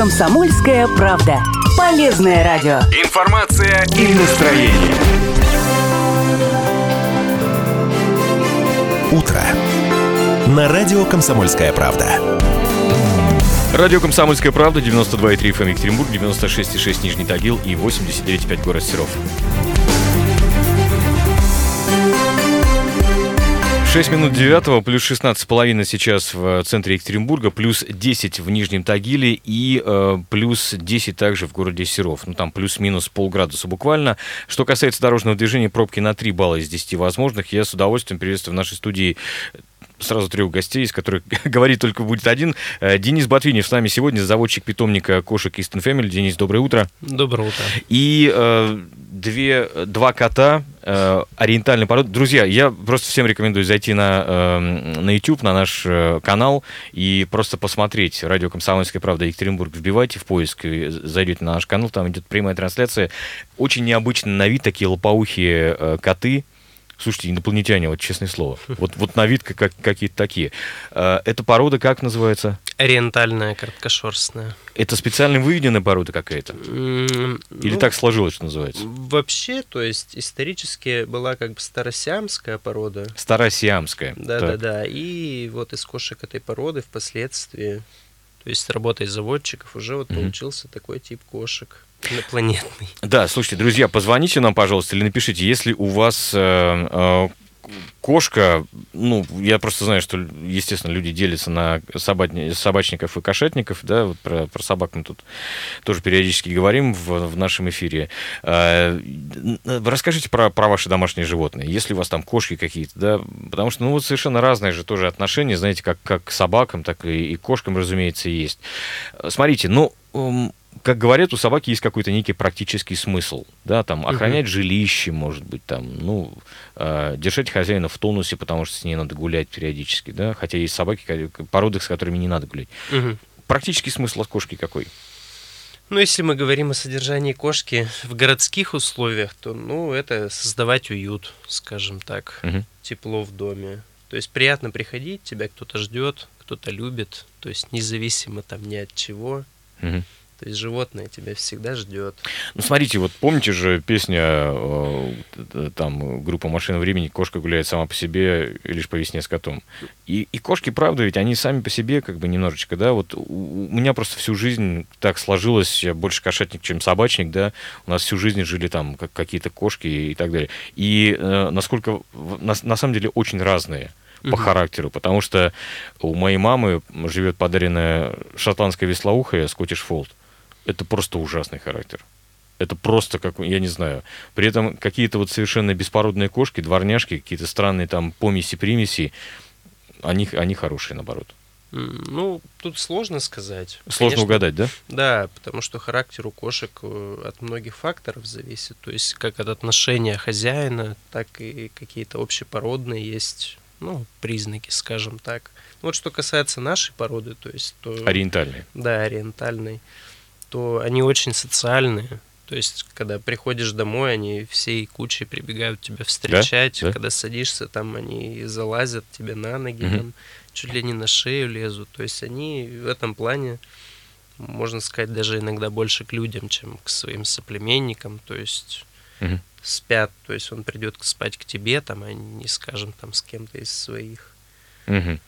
«Комсомольская правда». Полезное радио. Информация и настроение. Утро. На радио «Комсомольская правда». Радио «Комсомольская правда», 92,3 FM Екатеринбург, 96,6 Нижний Тагил и 89,5 город Серов. 6 минут 9, плюс 16,5 сейчас в центре Екатеринбурга, плюс 10 в Нижнем Тагиле и э, плюс 10 также в городе Серов. Ну, там плюс-минус полградуса буквально. Что касается дорожного движения, пробки на 3 балла из 10 возможных. Я с удовольствием приветствую в нашей студии сразу трех гостей, из которых говорить только будет один. Э, Денис Ботвинев с нами сегодня, заводчик питомника кошек Easton Family. Денис, доброе утро. Доброе утро. И э, две, два кота э, ориентальной породы. Друзья, я просто всем рекомендую зайти на, э, на YouTube, на наш э, канал и просто посмотреть радио «Комсомольская правда» Екатеринбург. Вбивайте в поиск, зайдете на наш канал, там идет прямая трансляция. Очень необычно на вид такие лопоухие э, коты – Слушайте, инопланетяне, вот честное слово. Вот, вот на вид как, какие-то такие. А, эта порода как называется? Ориентальная, короткошерстная. Это специально выведенная порода какая-то? Или ну, так сложилось, что называется? Вообще, то есть исторически была как бы старосиамская порода. Старосиамская. Да-да-да. И вот из кошек этой породы впоследствии, то есть работой заводчиков, уже вот mm-hmm. получился такой тип кошек. Инопланетный. Да, слушайте, друзья, позвоните нам, пожалуйста, или напишите, если у вас э, э, кошка, ну, я просто знаю, что, естественно, люди делятся на собачников и кошатников, да, вот про, про собак мы тут тоже периодически говорим в, в нашем эфире. Э, расскажите про, про ваши домашние животные, если у вас там кошки какие-то, да, потому что, ну, вот совершенно разные же тоже отношения, знаете, как, как к собакам, так и, и кошкам, разумеется, есть. Смотрите, ну, как говорят, у собаки есть какой-то некий практический смысл, да, там охранять угу. жилище, может быть, там, ну, э, держать хозяина в тонусе, потому что с ней надо гулять периодически, да, хотя есть собаки, породы, с которыми не надо гулять. Угу. Практический смысл от кошки какой? Ну, если мы говорим о содержании кошки в городских условиях, то, ну, это создавать уют, скажем так, угу. тепло в доме. То есть приятно приходить, тебя кто-то ждет, кто-то любит, то есть независимо там ни от чего. Угу. То есть животное тебя всегда ждет. Ну, смотрите, вот помните же песня э, там группа «Машина времени» «Кошка гуляет сама по себе, лишь по весне с котом». И, и кошки, правда, ведь они сами по себе как бы немножечко, да, вот у, у меня просто всю жизнь так сложилось, я больше кошатник, чем собачник, да, у нас всю жизнь жили там как, какие-то кошки и так далее. И э, насколько, на, на самом деле, очень разные по характеру, потому что у моей мамы живет подаренная шотландская веслоухая Скоттиш Фолд это просто ужасный характер. Это просто, как, я не знаю. При этом какие-то вот совершенно беспородные кошки, дворняжки, какие-то странные там помеси-примеси, они, они хорошие, наоборот. Ну, тут сложно сказать. Сложно Конечно, угадать, да? Да, потому что характер у кошек э, от многих факторов зависит. То есть как от отношения хозяина, так и какие-то общепородные есть ну, признаки, скажем так. Вот что касается нашей породы, то есть... То, ориентальной. Да, ориентальной то они очень социальные. То есть, когда приходишь домой, они всей кучей прибегают тебя встречать. Да? Да? Когда садишься, там они залазят тебе на ноги, угу. там, чуть ли не на шею лезут. То есть они в этом плане, можно сказать, даже иногда больше к людям, чем к своим соплеменникам. То есть угу. спят, то есть он придет спать к тебе, там, а не, скажем, там с кем-то из своих. Угу.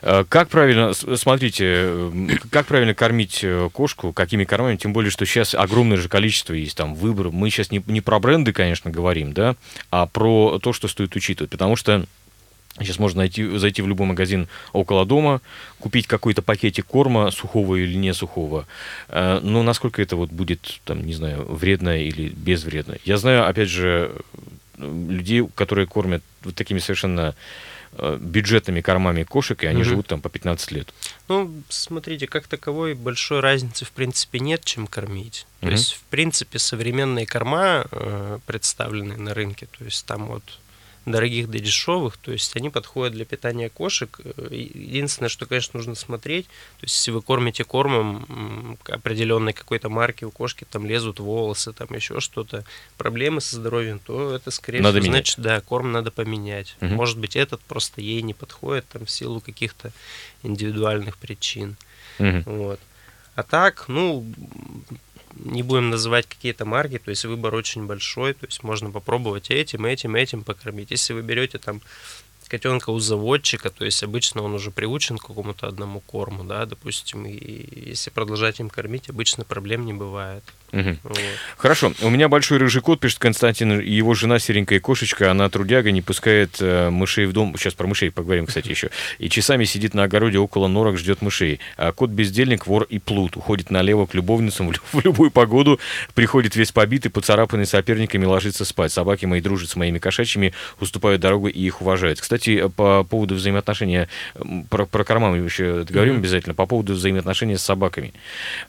Как правильно, смотрите, как правильно кормить э, кошку, какими кормами, тем более, что сейчас огромное же количество есть там выбор. Мы сейчас не, не про бренды, конечно, говорим, да, а про то, что стоит учитывать, потому что Сейчас можно найти, зайти в любой магазин около дома, купить какой-то пакетик корма, сухого или не сухого. Э, но насколько это вот будет, там, не знаю, вредно или безвредно. Я знаю, опять же, людей, которые кормят вот такими совершенно Э, бюджетными кормами кошек, и они угу. живут там по 15 лет. Ну, смотрите, как таковой большой разницы в принципе нет, чем кормить. То угу. есть, в принципе, современные корма э, представлены на рынке, то есть там вот дорогих до дешевых, то есть они подходят для питания кошек. Единственное, что, конечно, нужно смотреть, то есть если вы кормите кормом определенной какой-то марки, у кошки там лезут волосы, там еще что-то, проблемы со здоровьем, то это, скорее надо всего, менять. значит, да, корм надо поменять. Угу. Может быть, этот просто ей не подходит там в силу каких-то индивидуальных причин. Угу. Вот. А так, ну, не будем называть какие-то марки, то есть выбор очень большой, то есть можно попробовать этим, этим, этим покормить. Если вы берете там котенка у заводчика, то есть обычно он уже приучен к какому-то одному корму, да, допустим, и если продолжать им кормить, обычно проблем не бывает. Угу. Вот. Хорошо. У меня большой рыжий кот, пишет Константин, его жена серенькая кошечка, она трудяга, не пускает э, мышей в дом. Сейчас про мышей поговорим, кстати, еще. И часами сидит на огороде около норок, ждет мышей. А кот бездельник, вор и плут. Уходит налево к любовницам в, в любую погоду, приходит весь побитый, поцарапанный соперниками, ложится спать. Собаки мои дружат с моими кошачьими, уступают дорогу и их уважают. Кстати, по поводу взаимоотношения, про, про корма мы еще говорим mm-hmm. обязательно, по поводу взаимоотношения с собаками.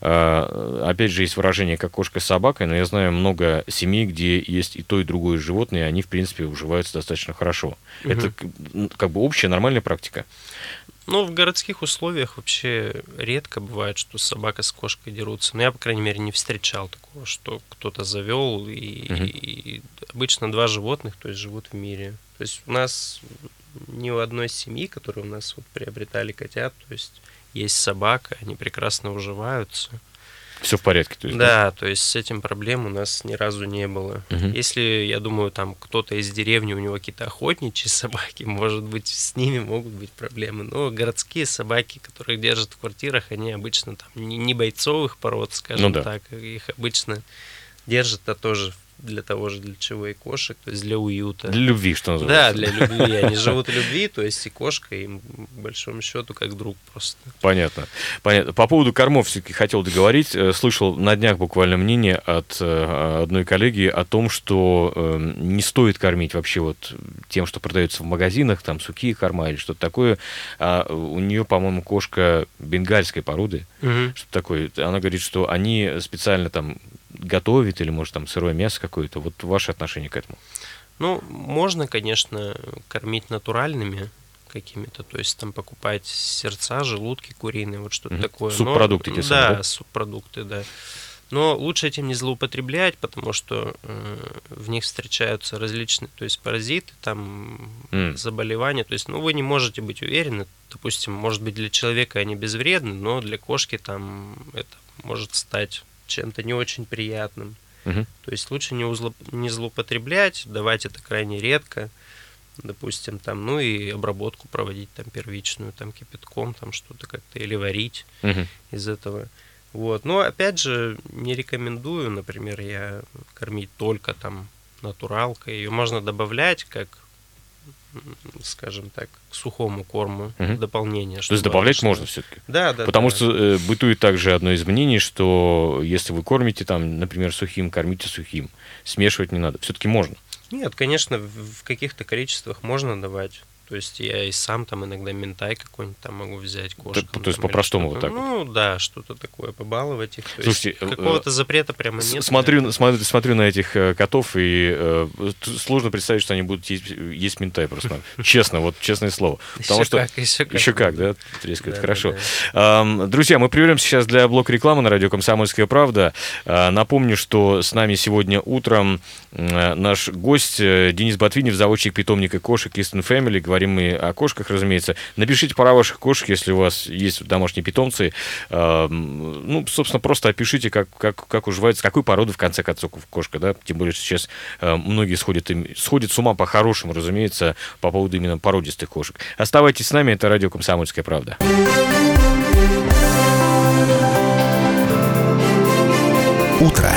А, опять же, есть выражение, как кошка с собакой, но я знаю много семей, где есть и то, и другое животное, и они, в принципе, уживаются достаточно хорошо. Угу. Это как бы общая нормальная практика. Ну, в городских условиях вообще редко бывает, что собака с кошкой дерутся. Но я, по крайней мере, не встречал такого, что кто-то завел. И, угу. и обычно два животных, то есть живут в мире. То есть у нас ни у одной семьи, которые у нас вот приобретали котят, то есть есть собака, они прекрасно уживаются. Все в порядке. То есть, да, да, то есть с этим проблем у нас ни разу не было. Угу. Если, я думаю, там кто-то из деревни, у него какие-то охотничьи собаки, может быть, с ними могут быть проблемы. Но городские собаки, которых держат в квартирах, они обычно там не бойцовых пород, скажем ну, да. так. Их обычно держат, а тоже для того же, для чего и кошек, то есть для уюта. Для любви, что называется. Да, для любви. Они живут в любви, то есть и кошка им, большому счету, как друг просто. Понятно. Понятно. По поводу кормов все-таки хотел договорить. Э, слышал на днях буквально мнение от э, одной коллеги о том, что э, не стоит кормить вообще вот тем, что продается в магазинах, там сухие корма или что-то такое. А у нее, по-моему, кошка бенгальской породы, угу. что такое. Она говорит, что они специально там готовит или, может, там сырое мясо какое-то. Вот ваше отношение к этому? Ну, можно, конечно, кормить натуральными какими-то, то есть там покупать сердца, желудки куриные, вот что-то mm-hmm. такое. Субпродукты Но, те самые, да? Да, субпродукты, да. Но лучше этим не злоупотреблять, потому что э, в них встречаются различные, то есть паразиты, там mm. заболевания. То есть, ну, вы не можете быть уверены, допустим, может быть для человека они безвредны, но для кошки там это может стать чем-то не очень приятным. Угу. То есть лучше не, узло, не злоупотреблять, давать это крайне редко, допустим, там, ну и обработку проводить там первичную, там кипятком, там что-то как-то, или варить угу. из этого. Вот. Но опять же, не рекомендую, например, я кормить только там натуралкой. Ее можно добавлять как скажем так, к сухому корму угу. дополнение. То есть добавлять что... можно все-таки? Да, да. Потому да. что э, бытует также одно из мнений, что если вы кормите там, например, сухим, кормите сухим. Смешивать не надо. Все-таки можно. Нет, конечно, в каких-то количествах можно давать. То есть я и сам там иногда ментай какой-нибудь там могу взять кошку. То, то есть по-простому вот так? Ну вот. да, что-то такое, побаловать их. То Слушайте, есть, какого-то э, запрета прямо нет. Смотрю, смотрю, смотрю на этих э, котов, и э, сложно представить, что они будут есть, есть ментай просто. Честно, вот честное слово. Потому еще что, как, еще как. Еще как, да? Трескают, хорошо. Друзья, мы прервемся сейчас для блока рекламы на радио «Комсомольская правда». Э, напомню, что с нами сегодня утром наш гость Денис Ботвинев, заводчик питомника кошек Eastern Family. Говорит говорим мы о кошках, разумеется. Напишите про ваших кошек, если у вас есть домашние питомцы. Ну, собственно, просто опишите, как, как, как уживается, какой породы, в конце концов, кошка, да, тем более, что сейчас э, многие сходят, сходят с ума по-хорошему, разумеется, по поводу именно породистых кошек. Оставайтесь с нами, это радио «Комсомольская правда». Утро.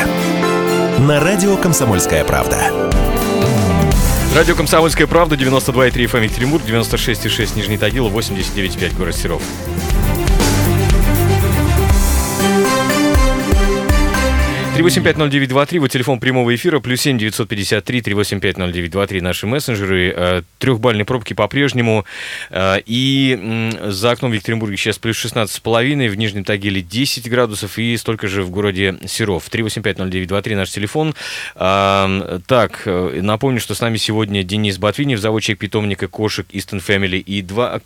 На радио «Комсомольская правда». Радио «Комсомольская правда», 92,3 FM Екатеринбург, 96,6 Нижний Тагил, 89,5 город Серов. 3850923, вот телефон прямого эфира, плюс 7 953 3850923, наши мессенджеры. Э, трехбальные пробки по-прежнему. Э, и за окном в Екатеринбурге сейчас плюс 16,5, в Нижнем Тагиле 10 градусов и столько же в городе Серов. 3850923 наш телефон. Э, так, напомню, что с нами сегодня Денис Ботвинев, заводчик питомника кошек Easton Family. И два...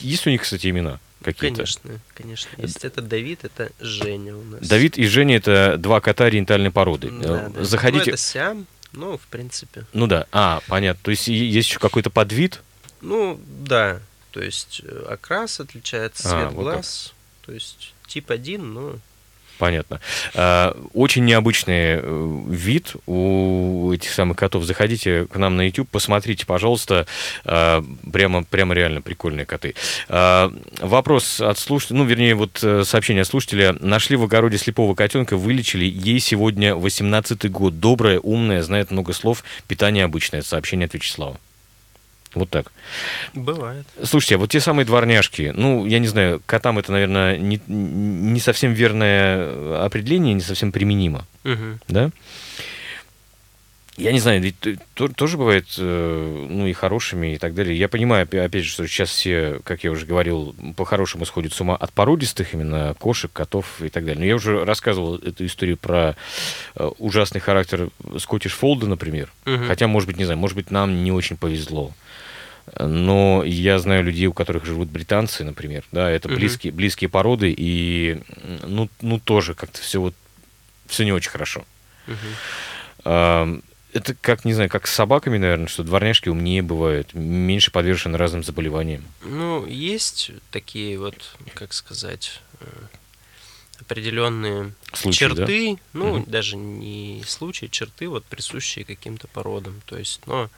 Есть у них, кстати, имена? Какие-то? Конечно, конечно. Есть это Давид, это Женя у нас. Давид и Женя это два кота ориентальной породы. Да, да. Заходите. Ну, это Сиам, ну, в принципе. Ну да, а, понятно. То есть есть еще какой-то подвид? Ну, да. То есть э, окрас отличается, а, цвет а, вот глаз. Так. То есть тип один, но Понятно. А, очень необычный э, вид у этих самых котов. Заходите к нам на YouTube, посмотрите, пожалуйста. А, прямо, прямо реально прикольные коты. Вопрос от слушателя, ну, вернее, вот э, сообщение от слушателя. Нашли в огороде слепого котенка, вылечили. Ей сегодня 18 год. Добрая, умная, знает много слов. Питание обычное. Сообщение от Вячеслава. Вот так. Бывает. Слушайте, а вот те самые дворняжки, ну, я не знаю, котам это, наверное, не, не совсем верное определение, не совсем применимо. Угу. Да? Я не знаю, ведь тоже бывает, э, ну, и хорошими, и так далее. Я понимаю, опять же, что сейчас все, как я уже говорил, по-хорошему сходят с ума от породистых именно кошек, котов и так далее. Но я уже рассказывал эту историю про э, ужасный характер Скоттиш Фолда, например. Угу. Хотя, может быть, не знаю, может быть, нам не очень повезло. Но я знаю людей, у которых живут британцы, например, да, это угу. близкие, близкие породы, и ну, ну тоже как-то все вот все не очень хорошо. Угу. Это как, не знаю, как с собаками, наверное, что дворняжки умнее бывают, меньше подвержены разным заболеваниям. Ну, есть такие вот, как сказать, э, определенные случаи, черты, да? ну, угу. даже не случаи, черты, вот присущие каким-то породам. То есть, но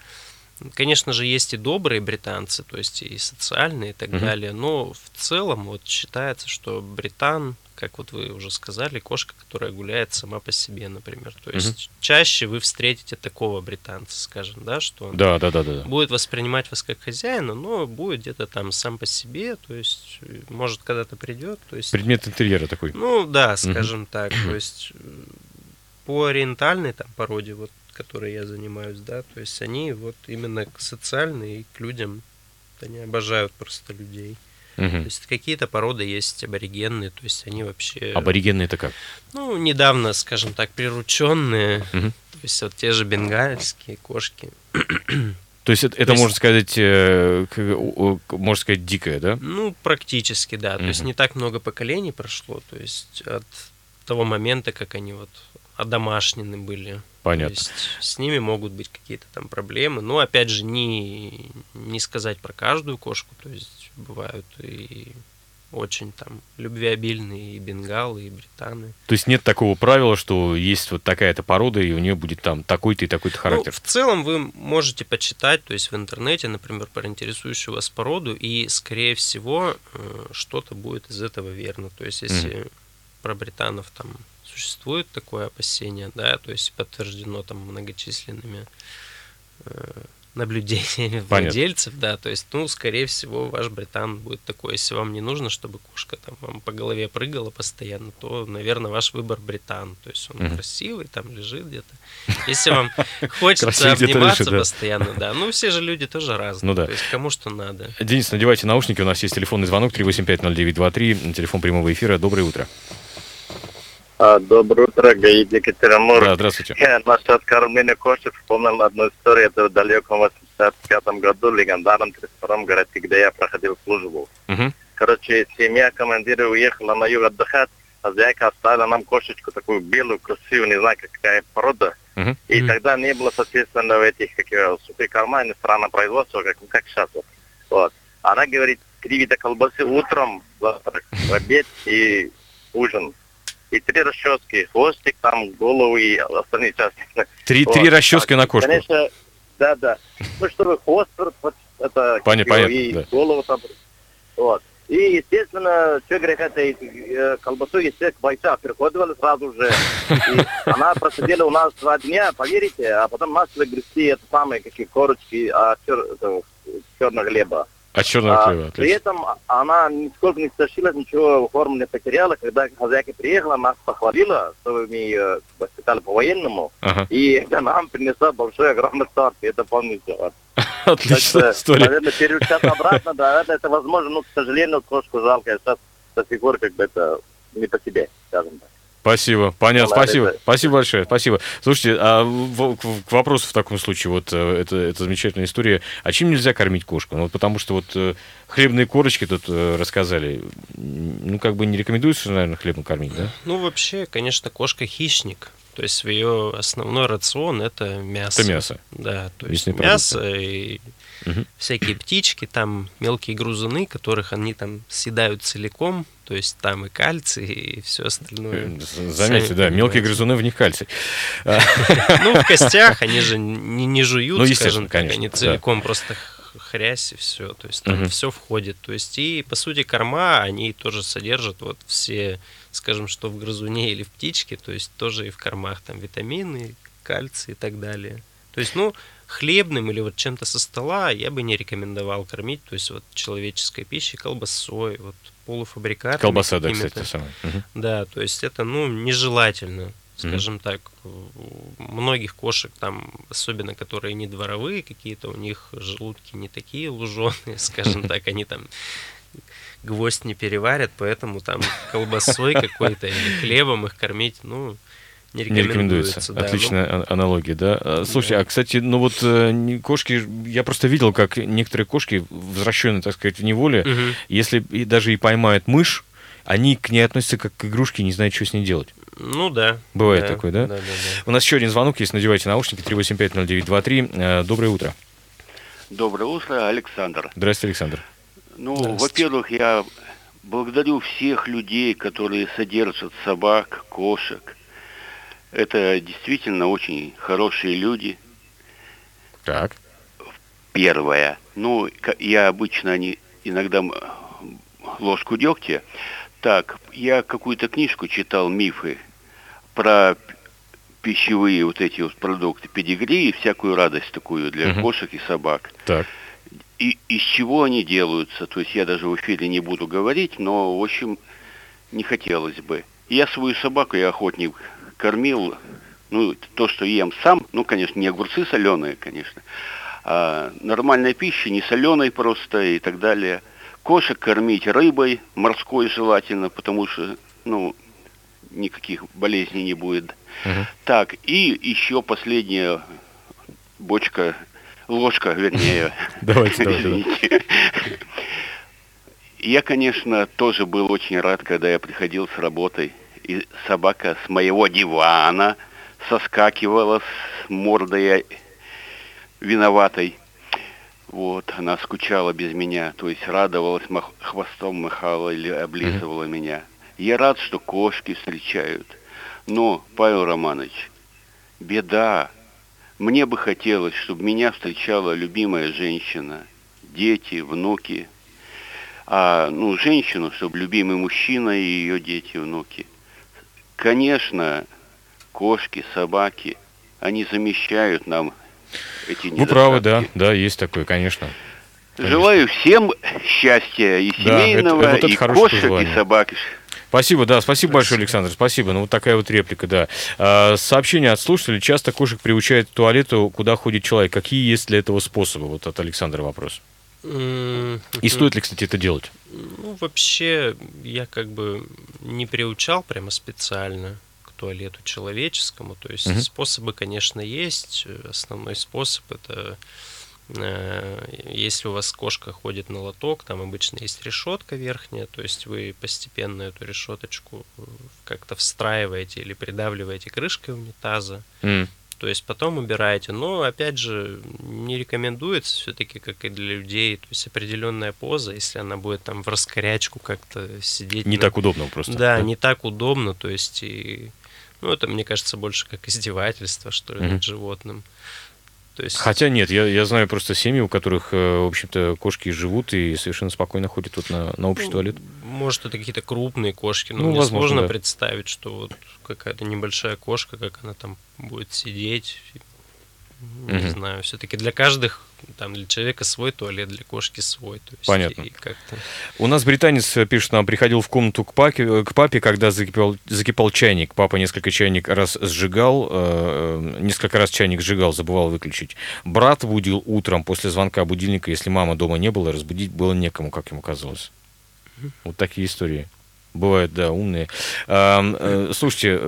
Конечно же, есть и добрые британцы, то есть и социальные и так угу. далее, но в целом вот считается, что британ, как вот вы уже сказали, кошка, которая гуляет сама по себе, например. То есть угу. чаще вы встретите такого британца, скажем, да, что он да, да, да, да. будет воспринимать вас как хозяина, но будет где-то там сам по себе, то есть может когда-то придет. То есть, Предмет интерьера такой. Ну да, скажем угу. так. То есть по ориентальной там породе, вот которой я занимаюсь, да, то есть они вот именно социальные и к людям, они обожают просто людей. Угу. То есть какие-то породы есть аборигенные, то есть они вообще... Аборигенные это как? Ну, недавно, скажем так, прирученные, угу. то есть вот те же бенгальские кошки. То есть это, это есть... можно сказать, э, можно сказать, дикое, да? Ну, практически, да. Угу. То есть не так много поколений прошло, то есть от того момента, как они вот одомашнены были. Понятно. То есть с ними могут быть какие-то там проблемы. Но опять же, не, не сказать про каждую кошку. То есть бывают и очень там любвеобильные и бенгалы, и британы. То есть нет такого правила, что есть вот такая-то порода, и у нее будет там такой-то и такой-то характер? Ну, в целом вы можете почитать, то есть в интернете, например, про интересующую вас породу, и, скорее всего, э, что-то будет из этого верно. То есть если mm-hmm. про британов там существует такое опасение, да, то есть подтверждено там многочисленными э, наблюдениями Понятно. владельцев, да, то есть, ну, скорее всего, ваш британ будет такой, если вам не нужно, чтобы кошка там вам по голове прыгала постоянно, то, наверное, ваш выбор британ, то есть он mm красивый, там лежит где-то. Если вам хочется обниматься постоянно, да, ну, все же люди тоже разные, ну, то есть кому что надо. Денис, надевайте наушники, у нас есть телефонный звонок 3850923, телефон прямого эфира, доброе утро. А, доброе утро, Гаид Екатеринбург. Да, здравствуйте. Я насчет кормления кошек вспомнил одну историю. Это в далеком 85 году, в легендарном 32 городке, где я проходил службу. Угу. Короче, семья командира уехала на юг отдыхать. Хозяйка оставила нам кошечку такую белую, красивую, не знаю, какая порода. Угу. И угу. тогда не было, соответственно, в этих, как его, суперкармане, страна производства, как, как сейчас. Вот. вот. Она говорит, три вида колбасы утром, завтрак, в обед и ужин и три расчески, хвостик, там, голову и остальные части. Три, вот. три расчески так, на кошку? Конечно, да, да. Ну, чтобы хвост, вот, это, понятно, понятно, и да. голову там, вот. И, естественно, что грех этой э, колбасу, естественно, бойца приходовали сразу же. И она просидела у нас два дня, поверите, а потом начали грести это самые какие корочки а, чер, это, черного хлеба. А черного хлеба, а, При этом она нисколько не стащила, ничего форму не потеряла. Когда хозяйка приехала, нас похвалила, что мы ее воспитали по-военному. Ага. И это нам принесла большой, огромный торт. Это помните. Вот. Отличная история. Наверное, переучать обратно, да, это, это возможно, но, к сожалению, кошку жалко. Я сейчас до сих пор как бы это не по себе, скажем так. Спасибо, понятно, спасибо, спасибо большое, спасибо. Слушайте, а в, к вопросу в таком случае, вот э, это, это замечательная история, а чем нельзя кормить кошку? Ну, потому что вот э, хлебные корочки тут э, рассказали, ну, как бы не рекомендуется, наверное, хлебом кормить, да? Ну, вообще, конечно, кошка хищник, то есть ее основной рацион это мясо. Это мясо. Да, то есть мясо и угу. всякие птички, там мелкие грузуны, которых они там съедают целиком, то есть там и кальций, и все остальное. Э, заметьте, да, мелкие грызуны, в них кальций. Ну, в костях они же не, не жуют, ну, скажем так, они целиком просто хрясь и все. То есть там все входит. То есть и, по сути, корма, они тоже содержат вот все, скажем, что в грызуне или в птичке, то есть тоже и в кормах там витамины, кальций и так далее. То есть, ну, хлебным или вот чем-то со стола я бы не рекомендовал кормить, то есть вот человеческой пищей, колбасой, вот полуфабрикатами. Колбаса, да, кстати, самое. Да, то есть это, ну, нежелательно, скажем mm-hmm. так. У многих кошек там, особенно которые не дворовые какие-то, у них желудки не такие луженые, скажем так, они там гвоздь не переварят, поэтому там колбасой какой-то или хлебом их кормить, ну, не рекомендуется. Не рекомендуется. Да, Отличная ну... аналогия, да. А, слушай, да. а, кстати, ну вот э, кошки, я просто видел, как некоторые кошки, возвращенные, так сказать, в неволе, угу. если и даже и поймают мышь, они к ней относятся как к игрушке, не знают, что с ней делать. Ну да. Бывает да, такое, да? Да, да, да? У нас еще один звонок есть, надевайте наушники, 3850923. Э, доброе утро. Доброе утро, Александр. Здравствуйте, Александр. Ну, во-первых, я благодарю всех людей, которые содержат собак, кошек. Это действительно очень хорошие люди. Так. Первое. Ну, я обычно не, иногда ложку дегтя. Так, я какую-то книжку читал, мифы, про пищевые вот эти вот продукты, педигри и всякую радость такую для угу. кошек и собак. Так. И из чего они делаются, то есть я даже в эфире не буду говорить, но, в общем, не хотелось бы. Я свою собаку, я охотник, кормил, ну, то, что ем сам, ну, конечно, не огурцы соленые, конечно, а нормальная пища, не соленой просто и так далее. Кошек кормить рыбой, морской желательно, потому что, ну, никаких болезней не будет. Угу. Так, и еще последняя бочка, ложка, вернее. Давайте, давайте. Я, конечно, тоже был очень рад, когда я приходил с работой, и собака с моего дивана соскакивала с мордой виноватой. Вот, она скучала без меня, то есть радовалась, мах, хвостом махала или облизывала mm-hmm. меня. Я рад, что кошки встречают. Но, Павел Романович, беда. Мне бы хотелось, чтобы меня встречала любимая женщина, дети, внуки. А, ну, женщину, чтобы любимый мужчина и ее дети, внуки. Конечно, кошки, собаки, они замещают нам эти Вы правы, да, да, есть такое, конечно. конечно. Желаю всем счастья и семейного, да, это, это вот и кошек, желание. и собак. Спасибо, да, спасибо, спасибо большое, Александр, спасибо. Ну, вот такая вот реплика, да. А, сообщение от слушателей. Часто кошек приучают к туалету, куда ходит человек. Какие есть для этого способы? Вот от Александра вопрос. И стоит ли, кстати, это делать? Ну, вообще, я как бы не приучал прямо специально к туалету человеческому. То есть угу. способы, конечно, есть. Основной способ это Э, если у вас кошка ходит на лоток, там обычно есть решетка верхняя, то есть вы постепенно эту решеточку э, как-то встраиваете или придавливаете крышкой унитаза. Mm. То есть потом убираете. Но, опять же, не рекомендуется все-таки, как и для людей, то есть определенная поза, если она будет там в раскорячку как-то сидеть. Не на... так удобно просто. Да, да, не так удобно, то есть и... Ну, это, мне кажется, больше как издевательство, что ли, mm-hmm. над животным. То есть... Хотя нет, я, я знаю просто семьи, у которых, э, в общем-то, кошки живут и совершенно спокойно ходят вот на, на общий ну, туалет. Может, это какие-то крупные кошки, но ну, мне возможно, сложно да. представить, что вот какая-то небольшая кошка, как она там будет сидеть, не угу. знаю, все-таки для каждых там для человека свой туалет, для кошки свой. То есть Понятно. И как-то... У нас британец э, пишет, нам приходил в комнату к папе, э, к папе когда закипал, закипал чайник. Папа несколько чайник раз сжигал, э, несколько раз чайник сжигал, забывал выключить. Брат будил утром после звонка будильника, если мама дома не было, разбудить было некому, как ему казалось. Вот такие истории Бывают, да, умные. А, слушайте,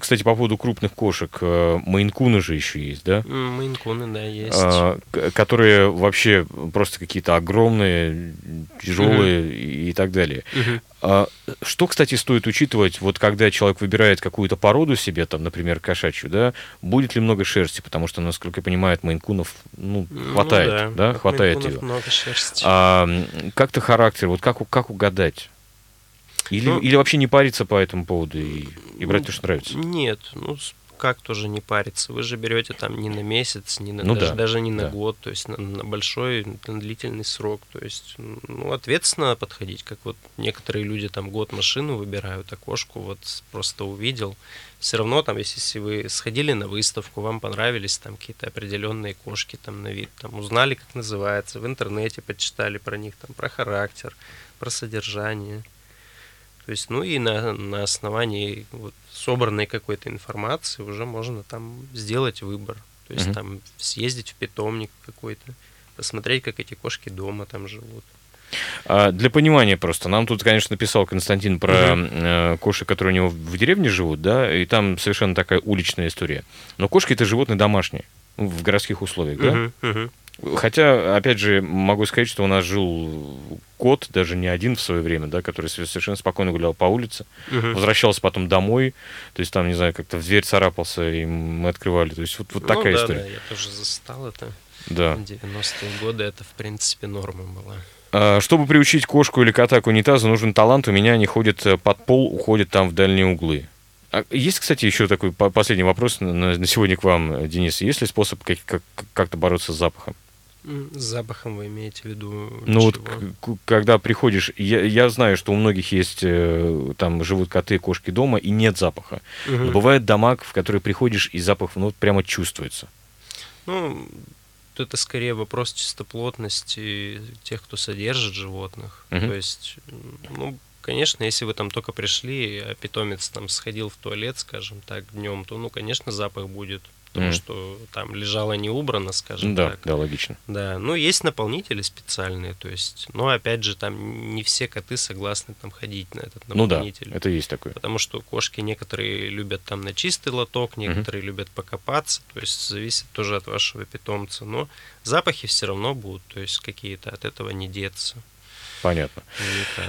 кстати, по поводу крупных кошек, мейнкуны же еще есть, да? Мейнкуны, да, есть. А, которые вообще просто какие-то огромные, тяжелые угу. и так далее. Угу. Что, кстати, стоит учитывать, вот когда человек выбирает какую-то породу себе, там, например, кошачью, да, будет ли много шерсти, потому что, насколько я понимаю, мейнкунов, ну, ну хватает, ну, да, да хватает ее. много шерсти. А, как-то характер, вот как, как угадать? Или, ну, или вообще не париться по этому поводу и, и брать ну, то, что нравится? Нет, ну, как тоже не париться? Вы же берете там не на месяц, не на, ну, даже, да, даже не на да. год, то есть на, на большой, на длительный срок. То есть, ну, ответственно подходить, как вот некоторые люди там год машину выбирают, а кошку вот просто увидел. Все равно там, если вы сходили на выставку, вам понравились там какие-то определенные кошки там на вид, там узнали, как называется, в интернете почитали про них, там про характер, про содержание. То есть, ну и на, на основании вот собранной какой-то информации уже можно там сделать выбор. То есть угу. там съездить в питомник какой-то, посмотреть, как эти кошки дома там живут. А для понимания просто, нам тут, конечно, написал Константин про угу. э, кошек, которые у него в деревне живут, да, и там совершенно такая уличная история. Но кошки это животные домашние в городских условиях, да? Угу, угу. Хотя, опять же, могу сказать, что у нас жил кот, даже не один в свое время, да, который совершенно спокойно гулял по улице, угу. возвращался потом домой, то есть там, не знаю, как-то в дверь царапался, и мы открывали. То есть вот, вот ну, такая да, история. Да, я тоже застал это. Да. 90-е годы это, в принципе, норма была. А, чтобы приучить кошку или кота к унитазу, нужен талант. У меня они ходят э, под пол, уходят там в дальние углы. А есть, кстати, еще такой последний вопрос на, сегодня к вам, Денис. Есть ли способ как- как- как-то бороться с запахом? С запахом вы имеете в виду? Ну чего? вот, когда приходишь, я, я знаю, что у многих есть, э, там живут коты, кошки дома, и нет запаха. Угу. Но бывают дома, в которые приходишь, и запах ну, прямо чувствуется. Ну, это скорее вопрос чистоплотности тех, кто содержит животных. Угу. То есть, ну, конечно, если вы там только пришли, а питомец там сходил в туалет, скажем так, днем, то, ну, конечно, запах будет потому mm. что там лежало не убрано, скажем да, так. Да, логично. Да, ну есть наполнители специальные, то есть, но опять же там не все коты согласны там ходить на этот наполнитель. Ну да, это есть такое. Потому что кошки некоторые любят там на чистый лоток, некоторые mm любят покопаться, то есть зависит тоже от вашего питомца, но запахи все равно будут, то есть какие-то от этого не деться. Понятно.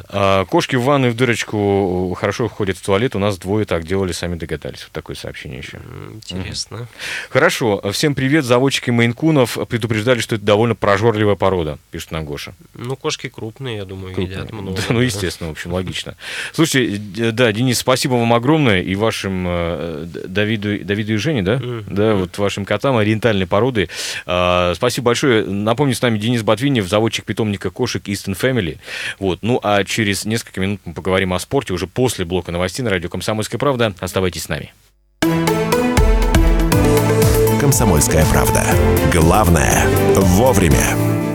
А, кошки в ванную в дырочку хорошо ходят в туалет. У нас двое так делали, сами догадались. Вот такое сообщение еще. Интересно. Угу. Хорошо. Всем привет. Заводчики мейнкунов предупреждали, что это довольно прожорливая порода, пишет нам Гоша. Ну, кошки крупные, я думаю, крупные. едят много. Да, ну, естественно, в общем, логично. Слушайте, да, Денис, спасибо вам огромное и вашим э, Давиду, Давиду и Жене, да? Mm-hmm. Да, вот вашим котам ориентальной породы. А, спасибо большое. Напомню, с нами Денис Ботвинев, заводчик питомника кошек Easton Family. Вот. Ну, а через несколько минут мы поговорим о спорте уже после блока новостей на радио «Комсомольская правда». Оставайтесь с нами. «Комсомольская правда». Главное – вовремя.